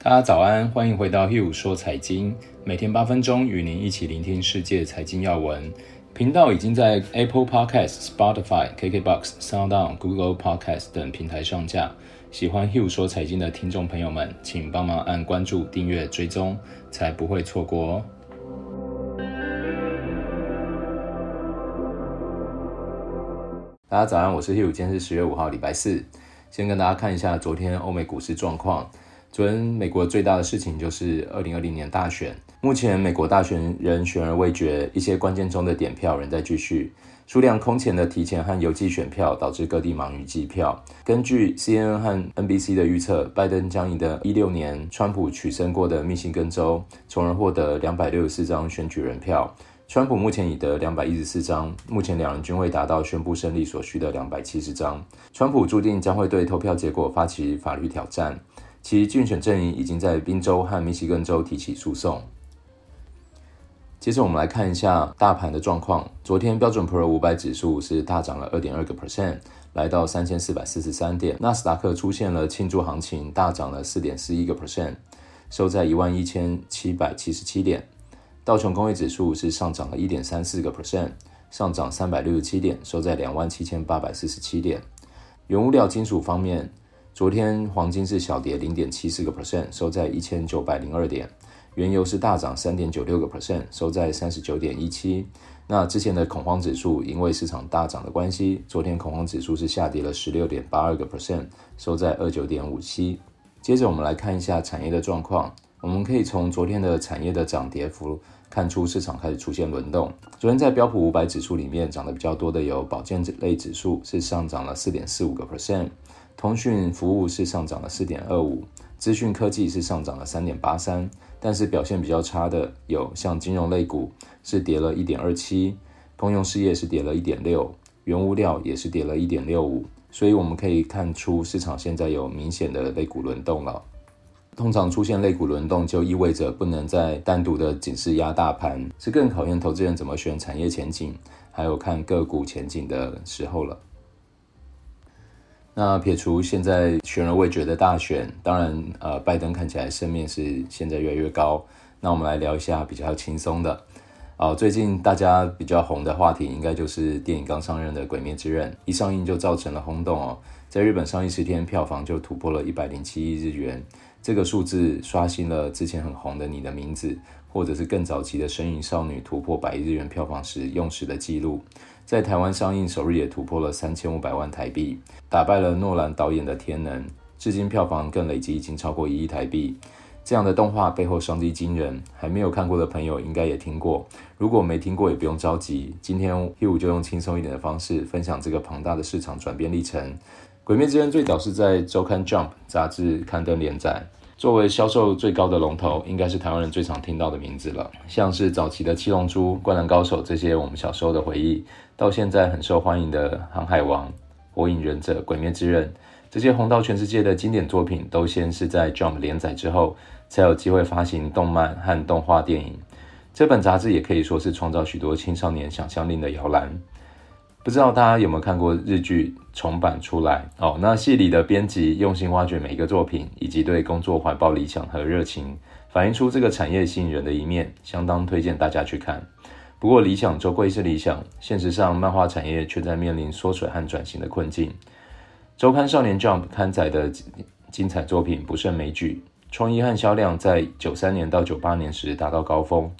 大家早安，欢迎回到 Hugh 说财经，每天八分钟与您一起聆听世界财经要闻。频道已经在 Apple Podcast、Spotify、KKBox、SoundOn、Google Podcast 等平台上架。喜欢 Hugh 说财经的听众朋友们，请帮忙按关注、订阅、追踪，才不会错过哦。大家早安，我是 Hugh，今天是十月五号，礼拜四。先跟大家看一下昨天欧美股市状况。昨天美国最大的事情就是二零二零年大选。目前美国大选仍悬而未决，一些关键中的点票仍在继续。数量空前的提前和邮寄选票导致各地忙于计票。根据 CNN 和 NBC 的预测，拜登将赢得一六年川普取胜过的密西根州，从而获得两百六十四张选举人票。川普目前已得两百一十四张，目前两人均未达到宣布胜利所需的两百七十张。川普注定将会对投票结果发起法律挑战。其竞选阵营已经在宾州和密西根州提起诉讼。接着，我们来看一下大盘的状况。昨天标准普尔五百指数是大涨了二点二个 percent，来到三千四百四十三点。纳斯达克出现了庆祝行情，大涨了四点四一个 percent，收在一万一千七百七十七点。道琼工业指数是上涨了一点三四个 percent，上涨三百六十七点，收在两万七千八百四十七点。原物料金属方面。昨天黄金是小跌零点七四个 percent，收在一千九百零二点。原油是大涨三点九六个 percent，收在三十九点一七。那之前的恐慌指数因为市场大涨的关系，昨天恐慌指数是下跌了十六点八二个 percent，收在二九点五七。接着我们来看一下产业的状况，我们可以从昨天的产业的涨跌幅看出市场开始出现轮动。昨天在标普五百指数里面涨得比较多的有保健类指数是上涨了四点四五个 percent。通讯服务是上涨了四点二五，资讯科技是上涨了三点八三，但是表现比较差的有像金融类股是跌了一点二七，公用事业是跌了一点六，原物料也是跌了一点六五，所以我们可以看出市场现在有明显的类股轮动了。通常出现类股轮动，就意味着不能再单独的仅是压大盘，是更考验投资人怎么选产业前景，还有看个股前景的时候了。那撇除现在悬而未决的大选，当然，呃，拜登看起来胜面是现在越来越高。那我们来聊一下比较轻松的。啊、最近大家比较红的话题，应该就是电影刚上任的《鬼灭之刃》，一上映就造成了轰动哦。在日本上映十天，票房就突破了一百零七亿日元，这个数字刷新了之前很红的《你的名字》，或者是更早期的《神隐少女》突破百亿日元票房时用时的记录。在台湾上映首日也突破了三千五百万台币，打败了诺兰导演的《天能》，至今票房更累积已经超过一亿台币。这样的动画背后商机惊人，还没有看过的朋友应该也听过。如果没听过也不用着急，今天 h u 就用轻松一点的方式分享这个庞大的市场转变历程。《鬼灭之刃》最早是在周刊 Jump 杂志刊登连载。作为销售最高的龙头，应该是台湾人最常听到的名字了。像是早期的《七龙珠》《灌篮高手》这些我们小时候的回忆，到现在很受欢迎的《航海王》《火影忍者》《鬼灭之刃》这些红到全世界的经典作品，都先是在 Jump 连载之后，才有机会发行动漫和动画电影。这本杂志也可以说是创造许多青少年想象力的摇篮。不知道大家有没有看过日剧重版出来哦？那戏里的编辑用心挖掘每一个作品，以及对工作怀抱理想和热情，反映出这个产业吸引人的一面，相当推荐大家去看。不过理想终归是理想，现实上漫画产业却在面临缩水和转型的困境。周刊少年 Jump 刊载的精彩作品不胜枚举，创意和销量在九三年到九八年时达到高峰。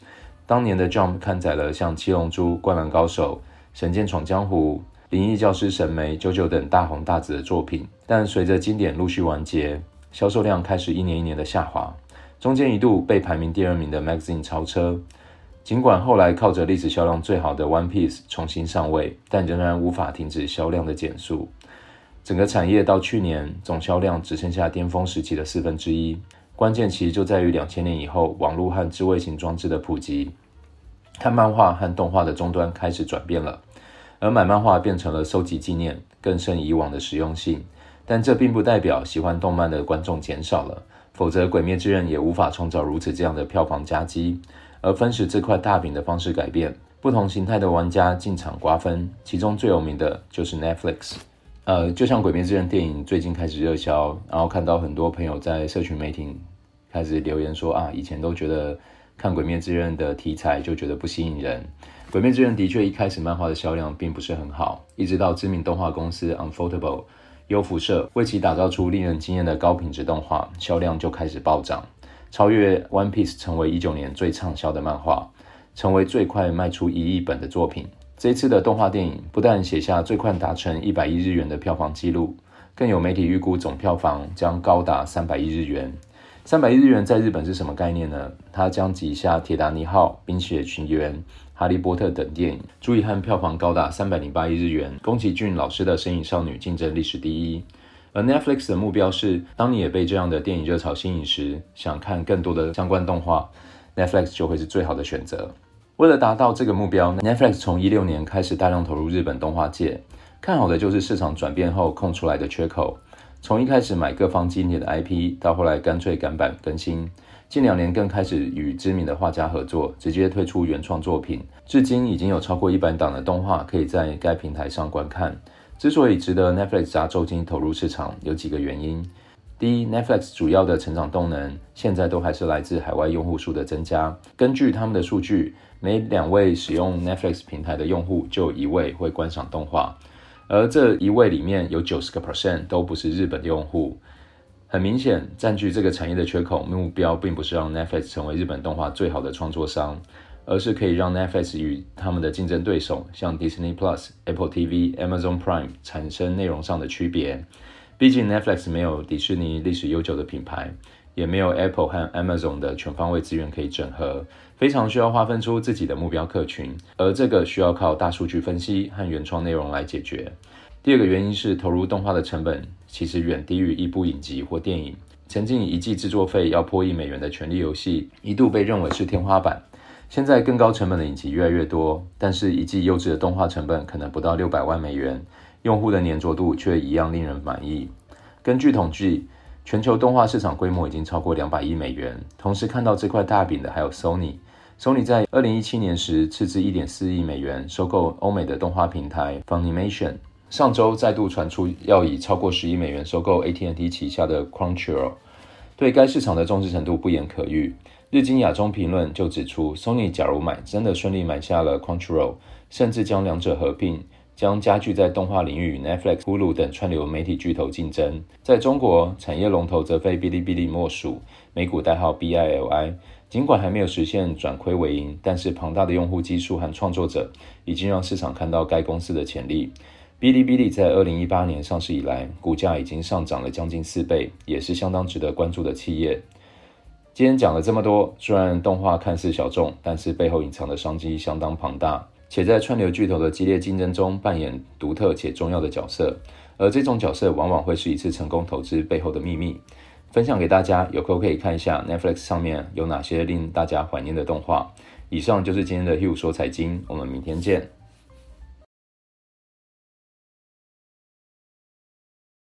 当年的 Jump 刊载了像《七龙珠》《灌篮高手》。《神剑闯江湖》《灵异教师神眉》《九九》等大红大紫的作品，但随着经典陆续完结，销售量开始一年一年的下滑，中间一度被排名第二名的《Magazine》超车。尽管后来靠着历史销量最好的《One Piece》重新上位，但仍然无法停止销量的减速。整个产业到去年总销量只剩下巅峰时期的四分之一。关键其实就在于两千年以后，网络和智慧型装置的普及，看漫画和动画的终端开始转变了。而买漫画变成了收集纪念，更胜以往的实用性。但这并不代表喜欢动漫的观众减少了，否则《鬼灭之刃》也无法创造如此这样的票房佳绩。而分食这块大饼的方式改变，不同形态的玩家进场瓜分，其中最有名的就是 Netflix。呃，就像《鬼灭之刃》电影最近开始热销，然后看到很多朋友在社群媒体开始留言说啊，以前都觉得看《鬼灭之刃》的题材就觉得不吸引人，《鬼灭之刃》的确一开始漫画的销量并不是很好，一直到知名动画公司 Ufotable 优辐社为其打造出令人惊艳的高品质动画，销量就开始暴涨，超越《One Piece》成为一九年最畅销的漫画，成为最快卖出一亿本的作品。这一次的动画电影不但写下最快达成一百亿日元的票房纪录，更有媒体预估总票房将高达三百亿日元。三百亿日元在日本是什么概念呢？它将挤下《铁达尼号》《冰雪奇缘》《哈利波特》等电影，注意和票房高达三百零八亿日元，宫崎骏老师的《身影少女》竞争历史第一。而 Netflix 的目标是，当你也被这样的电影热潮吸引时，想看更多的相关动画，Netflix 就会是最好的选择。为了达到这个目标，Netflix 从一六年开始大量投入日本动画界，看好的就是市场转变后空出来的缺口。从一开始买各方经典的 IP，到后来干脆赶版更新，近两年更开始与知名的画家合作，直接推出原创作品。至今已经有超过一百档的动画可以在该平台上观看。之所以值得 Netflix 砸重金投入市场，有几个原因。第一，Netflix 主要的成长动能现在都还是来自海外用户数的增加。根据他们的数据，每两位使用 Netflix 平台的用户就一位会观赏动画，而这一位里面有九十个 percent 都不是日本用户。很明显，占据这个产业的缺口，目标并不是让 Netflix 成为日本动画最好的创作商，而是可以让 Netflix 与他们的竞争对手，像 Disney Plus、Apple TV、Amazon Prime 产生内容上的区别。毕竟 Netflix 没有迪士尼历史悠久的品牌，也没有 Apple 和 Amazon 的全方位资源可以整合，非常需要划分出自己的目标客群，而这个需要靠大数据分析和原创内容来解决。第二个原因是投入动画的成本其实远低于一部影集或电影。曾经一季制作费要破亿美元的《权力游戏》一度被认为是天花板，现在更高成本的影集越来越多，但是一季优质的动画成本可能不到六百万美元。用户的粘着度却一样令人满意。根据统计，全球动画市场规模已经超过两百亿美元。同时看到这块大饼的还有 Sony。Sony 在二零一七年时斥资一点四亿美元收购欧美的动画平台 Funimation。上周再度传出要以超过十亿美元收购 AT&T 旗下的 Crunchyroll。对该市场的重视程度不言可喻。日经亚中评论就指出，Sony 假如买真的顺利买下了 Crunchyroll，甚至将两者合并。将加剧在动画领域与 Netflix、Hulu 等串流媒体巨头竞争。在中国，产业龙头则非哔哩哔哩莫属，美股代号 BILI。尽管还没有实现转亏为盈，但是庞大的用户基数和创作者已经让市场看到该公司的潜力。哔哩哔哩在二零一八年上市以来，股价已经上涨了将近四倍，也是相当值得关注的企业。今天讲了这么多，虽然动画看似小众，但是背后隐藏的商机相当庞大。且在串流巨头的激烈竞争中扮演独特且重要的角色，而这种角色往往会是一次成功投资背后的秘密。分享给大家，有空可以看一下 Netflix 上面有哪些令大家怀念的动画。以上就是今天的 Hugh 说财经，我们明天见。